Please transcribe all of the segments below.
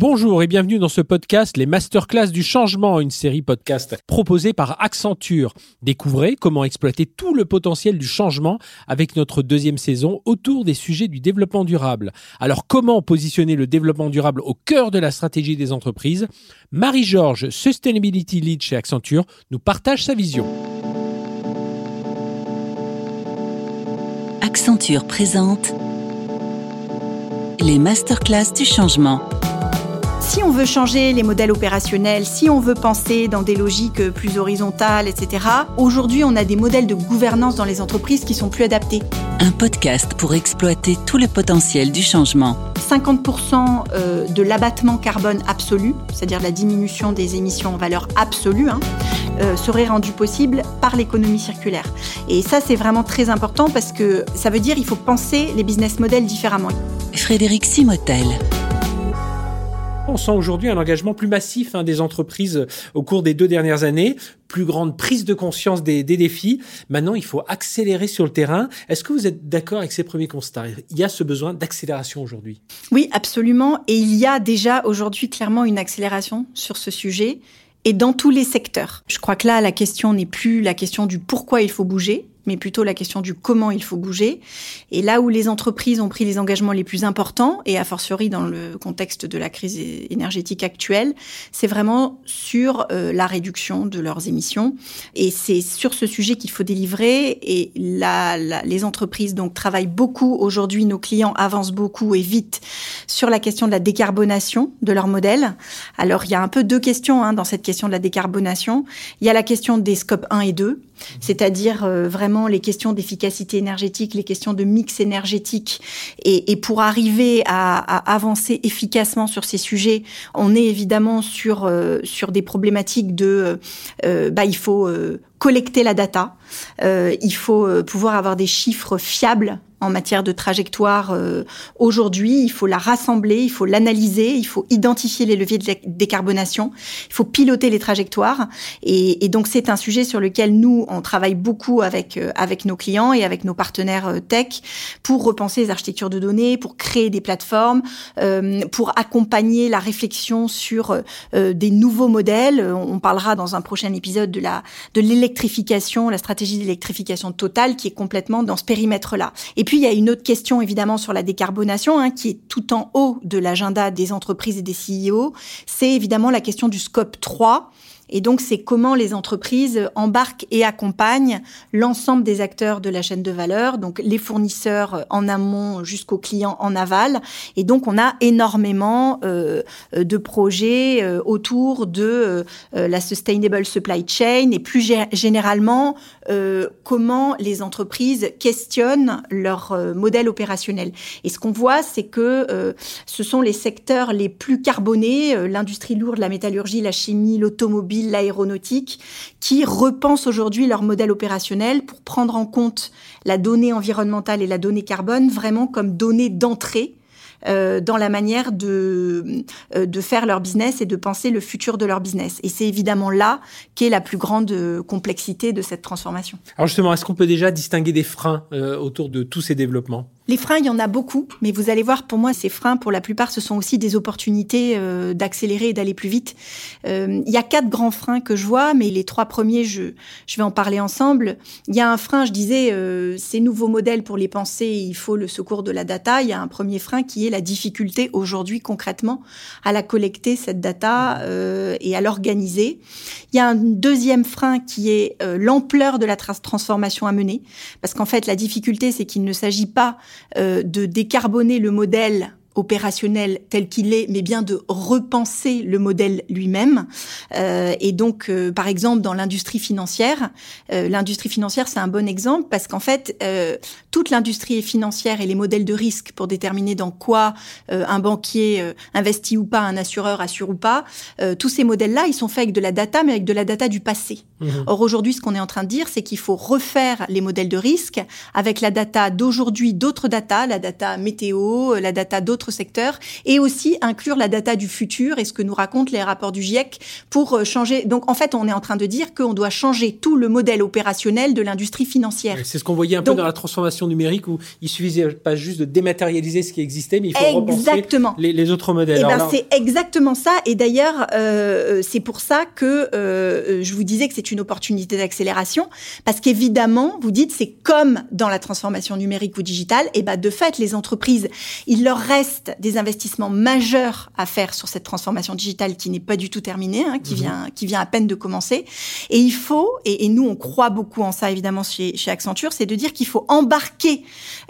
Bonjour et bienvenue dans ce podcast Les Masterclass du changement, une série podcast proposée par Accenture. Découvrez comment exploiter tout le potentiel du changement avec notre deuxième saison autour des sujets du développement durable. Alors comment positionner le développement durable au cœur de la stratégie des entreprises? Marie-Georges, Sustainability Lead chez Accenture, nous partage sa vision. Accenture présente les masterclass du changement si on veut changer les modèles opérationnels, si on veut penser dans des logiques plus horizontales, etc., aujourd'hui, on a des modèles de gouvernance dans les entreprises qui sont plus adaptés. Un podcast pour exploiter tout le potentiel du changement. 50% euh, de l'abattement carbone absolu, c'est-à-dire la diminution des émissions en valeur absolue, hein, euh, serait rendu possible par l'économie circulaire. Et ça, c'est vraiment très important parce que ça veut dire qu'il faut penser les business models différemment. Frédéric Simotel. On sent aujourd'hui un engagement plus massif hein, des entreprises au cours des deux dernières années, plus grande prise de conscience des, des défis. Maintenant, il faut accélérer sur le terrain. Est-ce que vous êtes d'accord avec ces premiers constats? Il y a ce besoin d'accélération aujourd'hui Oui, absolument. Et il y a déjà aujourd'hui clairement une accélération sur ce sujet et dans tous les secteurs. Je crois que là, la question n'est plus la question du pourquoi il faut bouger, mais plutôt la question du comment il faut bouger. Et là où les entreprises ont pris les engagements les plus importants, et a fortiori dans le contexte de la crise énergétique actuelle, c'est vraiment sur euh, la réduction de leurs émissions. Et c'est sur ce sujet qu'il faut délivrer. Et là, les entreprises donc travaillent beaucoup aujourd'hui, nos clients avancent beaucoup et vite sur la question de la décarbonation de leur modèle. Alors il y a un peu deux questions hein, dans cette question de la décarbonation. Il y a la question des scopes 1 et 2 c'est-à-dire euh, vraiment les questions d'efficacité énergétique, les questions de mix énergétique. Et, pour arriver à, avancer efficacement sur ces sujets, on est évidemment sur euh, sur des problématiques de, euh, bah il faut collecter la data, il faut pouvoir avoir des chiffres fiables en matière de trajectoire euh, aujourd'hui. Il faut la rassembler, il faut l'analyser, il faut identifier les leviers de décarbonation, il faut piloter les trajectoires. Et, et donc c'est un sujet sur lequel nous on travaille beaucoup avec euh, avec nos clients et avec nos partenaires euh, tech pour repenser les architectures de données, pour créer des plateformes, pour accompagner la réflexion sur des nouveaux modèles. On parlera dans un prochain épisode de la de l'électrification, la stratégie d'électrification totale qui est complètement dans ce périmètre là. Et puis, il y a une autre question, évidemment, sur la décarbonation, hein, qui est tout en haut de l'agenda des entreprises et des CEO. C'est évidemment la question du scope 3 et donc, c'est comment les entreprises embarquent et accompagnent l'ensemble des acteurs de la chaîne de valeur, donc les fournisseurs en amont jusqu'aux clients en aval. Et donc, on a énormément euh, de projets euh, autour de euh, la sustainable supply chain et plus généralement comment les entreprises questionnent leur modèle opérationnel. Et ce qu'on voit, c'est que ce sont les secteurs les plus carbonés, l'industrie lourde, la métallurgie, la chimie, l'automobile, l'aéronautique, qui repensent aujourd'hui leur modèle opérationnel pour prendre en compte la donnée environnementale et la donnée carbone vraiment comme donnée d'entrée euh, dans la manière de, euh, de faire leur business et de penser le futur de leur business. Et c'est évidemment là qu'est la plus grande complexité de cette transformation. Alors justement, est-ce qu'on peut déjà distinguer des freins euh, autour de tous ces développements? Les freins, il y en a beaucoup, mais vous allez voir, pour moi, ces freins, pour la plupart, ce sont aussi des opportunités euh, d'accélérer et d'aller plus vite. Euh, il y a quatre grands freins que je vois, mais les trois premiers, je, je vais en parler ensemble. Il y a un frein, je disais, euh, ces nouveaux modèles pour les penser, il faut le secours de la data. Il y a un premier frein qui est la difficulté aujourd'hui concrètement à la collecter, cette data, et à l'organiser. Il y a un deuxième frein qui est l'ampleur de la transformation à mener, parce qu'en fait, la difficulté, c'est qu'il ne s'agit pas euh, de décarboner le modèle opérationnel tel qu'il est, mais bien de repenser le modèle lui-même. Euh, et donc, euh, par exemple, dans l'industrie financière, l'industrie financière, c'est un bon exemple parce qu'en fait, toute l'industrie financière et les modèles de risque pour déterminer dans quoi un banquier investit ou pas, un assureur assure ou pas, tous ces modèles-là, ils sont faits avec de la data, mais avec de la data du passé. Mhm. Or aujourd'hui, ce qu'on est en train de dire, c'est qu'il faut refaire les modèles de risque avec la data d'aujourd'hui, d'autres data, la data météo, la data d'autres secteurs, et aussi inclure la data du futur et ce que nous racontent les rapports du GIEC pour euh, changer. Donc en fait, on est en train de dire qu'on doit changer tout le modèle opérationnel de l'industrie financière. C'est ce qu'on voyait un peu dans la transformation numérique où il suffisait pas juste de dématérialiser ce qui existait, mais il faut exactement. repenser les, autres modèles. Eh ben, c'est exactement ça. Et d'ailleurs, euh, c'est pour ça que euh, je vous disais que c'est une opportunité d'accélération, parce qu'évidemment, vous dites, c'est comme dans la transformation numérique ou digitale, et ben de fait, les entreprises, il leur reste des investissements majeurs à faire sur cette transformation digitale qui n'est pas du tout terminée, hein, qui mhm. vient qui vient à peine de commencer. Et il faut, et, nous on croit beaucoup en ça évidemment chez, chez Accenture, c'est de dire qu'il faut embarquer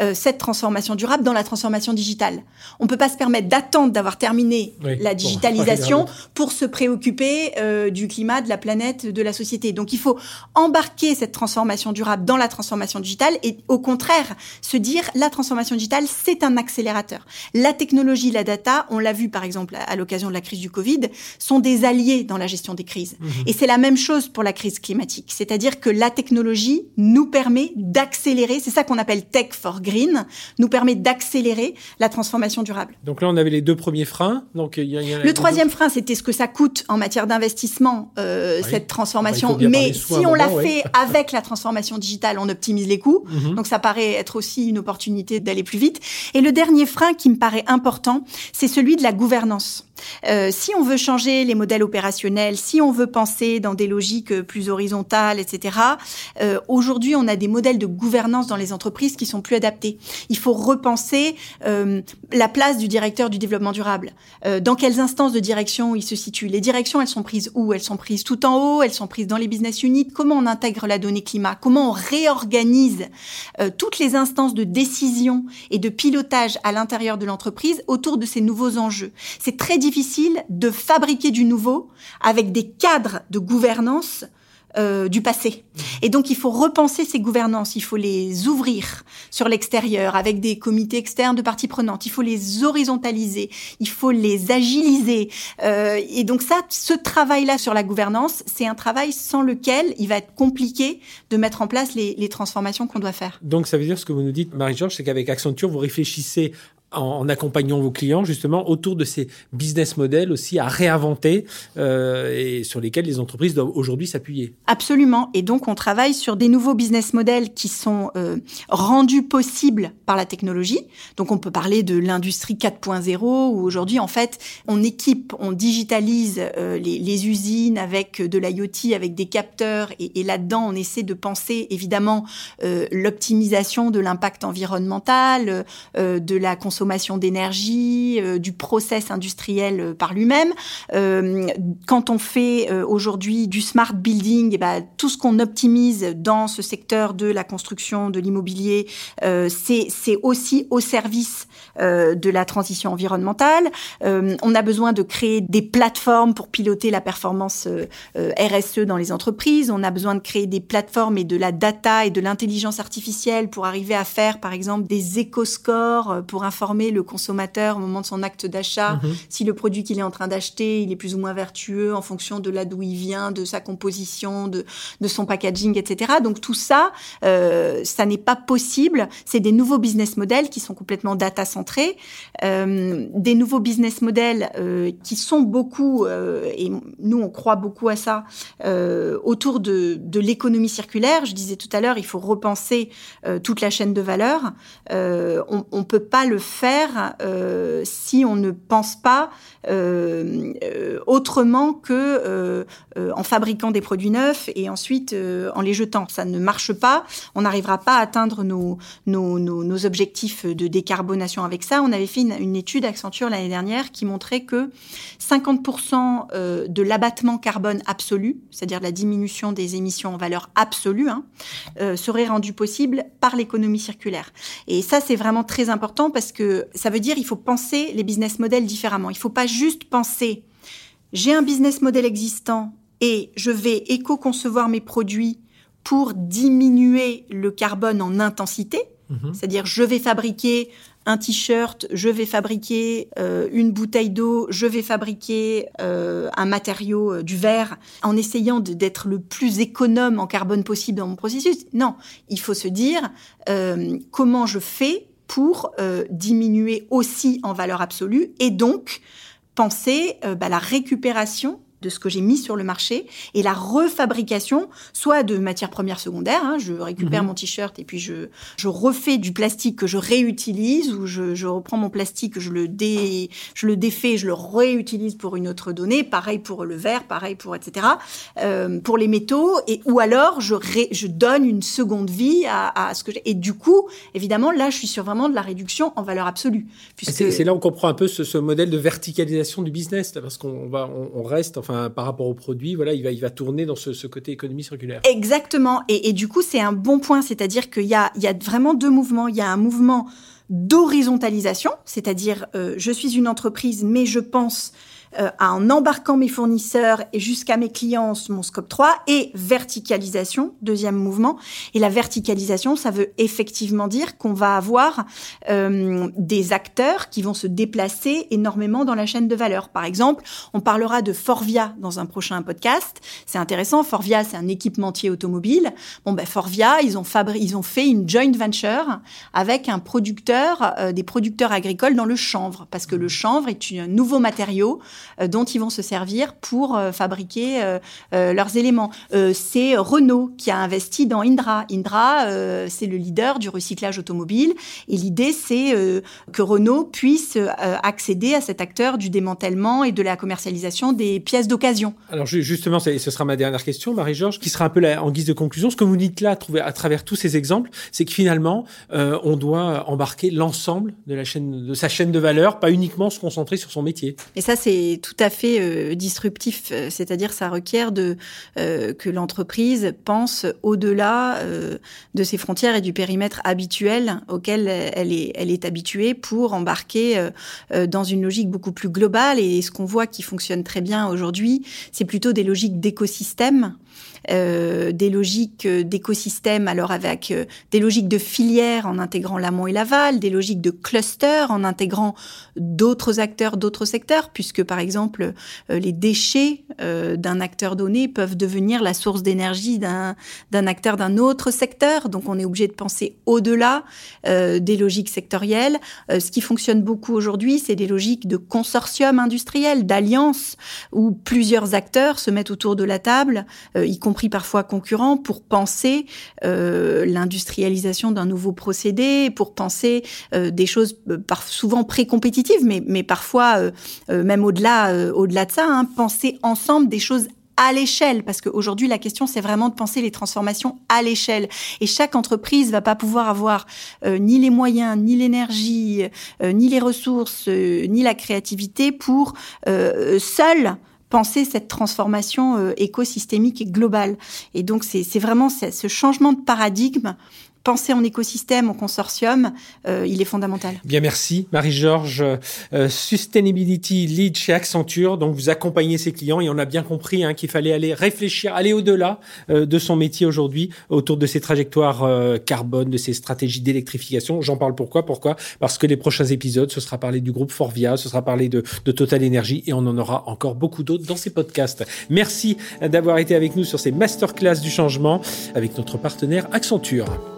euh, cette transformation durable dans la transformation digitale. On peut pas se permettre d'attendre d'avoir terminé la digitalisation pour se préoccuper euh, du climat, de la planète, de la société. Donc il faut embarquer cette transformation durable dans la transformation digitale et au contraire se dire la transformation digitale c'est un accélérateur. La technologie, la data, on l'a vu par exemple à l'occasion de la crise du Covid, sont des alliés dans la gestion des crises. Mhm. Et c'est la même chose pour la crise climatique. C'est-à-dire que la technologie nous permet d'accélérer, c'est ça qu'on appelle tech for green, nous permet d'accélérer la transformation durable. Donc là, on avait les deux premiers freins. Donc il y a, le troisième frein, c'était ce que ça coûte en matière d'investissement, euh, cette transformation. Mais si on l'a fait avec la transformation digitale, on optimise les coûts. Mhm. Donc ça paraît être aussi une opportunité d'aller plus vite. Et le dernier frein qui me paraît important, c'est celui de la gouvernance. Euh, si on veut changer les modèles opérationnels, si on veut penser dans des logiques plus horizontales, etc., euh, aujourd'hui, on a des modèles de gouvernance dans les entreprises qui sont plus adaptés. Il faut repenser euh, la place du directeur du développement durable. Euh, dans quelles instances de direction il se situe? Les directions, elles sont prises où? Elles sont prises tout en haut, elles sont prises dans les business units? Comment on intègre la donnée climat? Comment on réorganise euh, toutes les instances de décision et de pilotage à l'intérieur de l'entreprise autour de ces nouveaux enjeux? C'est très de fabriquer du nouveau avec des cadres de gouvernance euh, du passé. Et donc, il faut repenser ces gouvernances, il faut les ouvrir sur l'extérieur avec des comités externes de parties prenantes, il faut les horizontaliser, il faut les agiliser. Euh, et donc ça, ce travail-là sur la gouvernance, c'est un travail sans lequel il va être compliqué de mettre en place les, les transformations qu'on doit faire. Donc, ça veut dire ce que vous nous dites, Marie-Georges, c'est qu'avec Accenture, vous réfléchissez en, accompagnant vos clients justement autour de ces business models aussi à réinventer euh, et sur lesquels les entreprises doivent aujourd'hui s'appuyer. Absolument. Et donc on travaille sur des nouveaux business models qui sont euh, rendus possibles par la technologie. Donc on peut parler de l'industrie 4.0 où aujourd'hui en fait on équipe, on digitalise euh, les, usines avec de l'IoT, avec des capteurs et, là-dedans on essaie de penser évidemment l'optimisation de l'impact environnemental, de la consommation d'énergie, euh, du process industriel euh, par lui-même. Euh, quand on fait aujourd'hui du smart building, eh ben, tout ce qu'on optimise dans ce secteur de la construction, de l'immobilier, c'est aussi au service de la transition environnementale. on a besoin de créer des plateformes pour piloter la performance RSE dans les entreprises. On a besoin de créer des plateformes et de la data et de l'intelligence artificielle pour arriver à faire, par exemple, des éco-scores pour informer le consommateur au moment de son acte d'achat, mhm. si le produit qu'il est en train d'acheter, il est plus ou moins vertueux en fonction de là d'où il vient, de sa composition, de, de son packaging, etc. Donc tout ça, euh, ça n'est pas possible. C'est des nouveaux business models qui sont complètement data centrés, euh, des nouveaux business models euh, qui sont beaucoup, et nous on croit beaucoup à ça, autour de, de l'économie circulaire. Je disais tout à l'heure, il faut repenser toute la chaîne de valeur. on, on peut pas le faire euh, si on ne pense pas euh, euh, autrement que en fabriquant des produits neufs et ensuite en les jetant. Ça ne marche pas. On n'arrivera pas à atteindre nos, objectifs de décarbonation avec ça. On avait fait une, étude Accenture l'année dernière qui montrait que 50% de l'abattement carbone absolu, c'est-à-dire la diminution des émissions en valeur absolue, hein, serait rendu possible par l'économie circulaire. Et ça, c'est vraiment très important parce que ça veut dire il faut penser les business models différemment. Il ne faut pas juste penser j'ai un business model existant et je vais éco-concevoir mes produits pour diminuer le carbone en intensité. Mhm. C'est-à-dire je vais fabriquer un t-shirt, je vais fabriquer euh, une bouteille d'eau, je vais fabriquer euh, un matériau euh, du verre, en essayant d'être le plus économe en carbone possible dans mon processus. Non, il faut se dire comment je fais pour diminuer aussi en valeur absolue et donc penser bah, la récupération de ce que j'ai mis sur le marché et la refabrication, soit de matières premières secondaires, hein, je récupère mhm. mon t-shirt et puis je, je refais du plastique que je réutilise ou je, je reprends mon plastique, je le, dé, je le défais, je le réutilise pour une autre donnée, pareil pour le verre, pareil pour etc. Euh, pour les métaux et ou alors je, je donne une seconde vie à, à ce que j'ai et du coup évidemment là je suis sur vraiment de la réduction en valeur absolue. C'est là on comprend un peu ce, ce, modèle de verticalisation du business parce qu'on va on, on reste enfin, par rapport au produit, voilà, il va, il va tourner dans ce, côté économie circulaire. Exactement. Et, du coup, c'est un bon point, c'est-à-dire qu'il y a, il y a vraiment deux mouvements. Il y a un mouvement d'horizontalisation, c'est-à-dire euh, je suis une entreprise, mais je pense euh, en embarquant mes fournisseurs et jusqu'à mes clients, mon scope 3, et verticalisation, deuxième mouvement. Et la verticalisation, ça veut effectivement dire qu'on va avoir euh, des acteurs qui vont se déplacer énormément dans la chaîne de valeur. Par exemple, on parlera de Forvia dans un prochain podcast. C'est intéressant. Forvia, c'est un équipementier automobile. Bon, ben Forvia, ils ont, fabri ils ont fait une joint venture avec un producteur, euh, des producteurs agricoles dans le chanvre, parce que le chanvre est un nouveau matériau dont ils vont se servir pour euh, fabriquer euh, leurs éléments. c'est Renault qui a investi dans Indra. Indra, c'est le leader du recyclage automobile et l'idée c'est que Renault puisse accéder à cet acteur du démantèlement et de la commercialisation des pièces d'occasion. Alors justement, ce sera ma dernière question, Marie-Georges, qui sera un peu en guise de conclusion. Ce que vous dites là, à travers tous ces exemples, c'est que finalement, on doit embarquer l'ensemble de la chaîne, de sa chaîne de valeur, pas uniquement se concentrer sur son métier. Et ça, c'est tout à fait euh, disruptif, euh, c'est-à-dire ça requiert euh, que l'entreprise pense au-delà de ses frontières et du périmètre habituel auquel elle est, elle est habituée pour embarquer dans une logique beaucoup plus globale. Et ce qu'on voit qui fonctionne très bien aujourd'hui, c'est plutôt des logiques d'écosystème euh, des logiques euh, d'écosystème, alors avec euh, des logiques de filière en intégrant l'amont et l'aval, des logiques de cluster en intégrant d'autres acteurs, d'autres secteurs, puisque par exemple les déchets d'un acteur donné peuvent devenir la source d'énergie d'un d'un acteur d'un autre secteur. Donc on est obligé de penser au-delà des logiques sectorielles. ce qui fonctionne beaucoup aujourd'hui, c'est des logiques de consortium industriel, d'alliance, où plusieurs acteurs se mettent autour de la table, y compris parfois concurrents, pour penser euh, l'industrialisation d'un nouveau procédé, pour penser euh, des choses euh, souvent pré-compétitives, mais, mais parfois même au-delà au-delà de ça, hein, penser ensemble des choses à l'échelle, parce qu'aujourd'hui la question c'est vraiment de penser les transformations à l'échelle. Et chaque entreprise va pas pouvoir avoir ni les moyens, ni l'énergie, ni les ressources, ni la créativité pour seule penser cette transformation euh, écosystémique et globale. Et donc c'est vraiment ce changement de paradigme penser en écosystème, en consortium, euh, il est fondamental. Bien, merci. Marie-Georges, euh, Sustainability Lead chez Accenture. Donc, vous accompagnez ses clients et on a bien compris hein, qu'il fallait aller réfléchir, aller au-delà euh, de son métier aujourd'hui autour de ses trajectoires carbone, de ses stratégies d'électrification. J'en parle pourquoi? Pourquoi? Parce que les prochains épisodes, ce sera parlé du groupe Forvia, ce sera parlé de, de Total Energy et on en aura encore beaucoup d'autres dans ces podcasts. Merci d'avoir été avec nous sur ces masterclass du changement avec notre partenaire Accenture.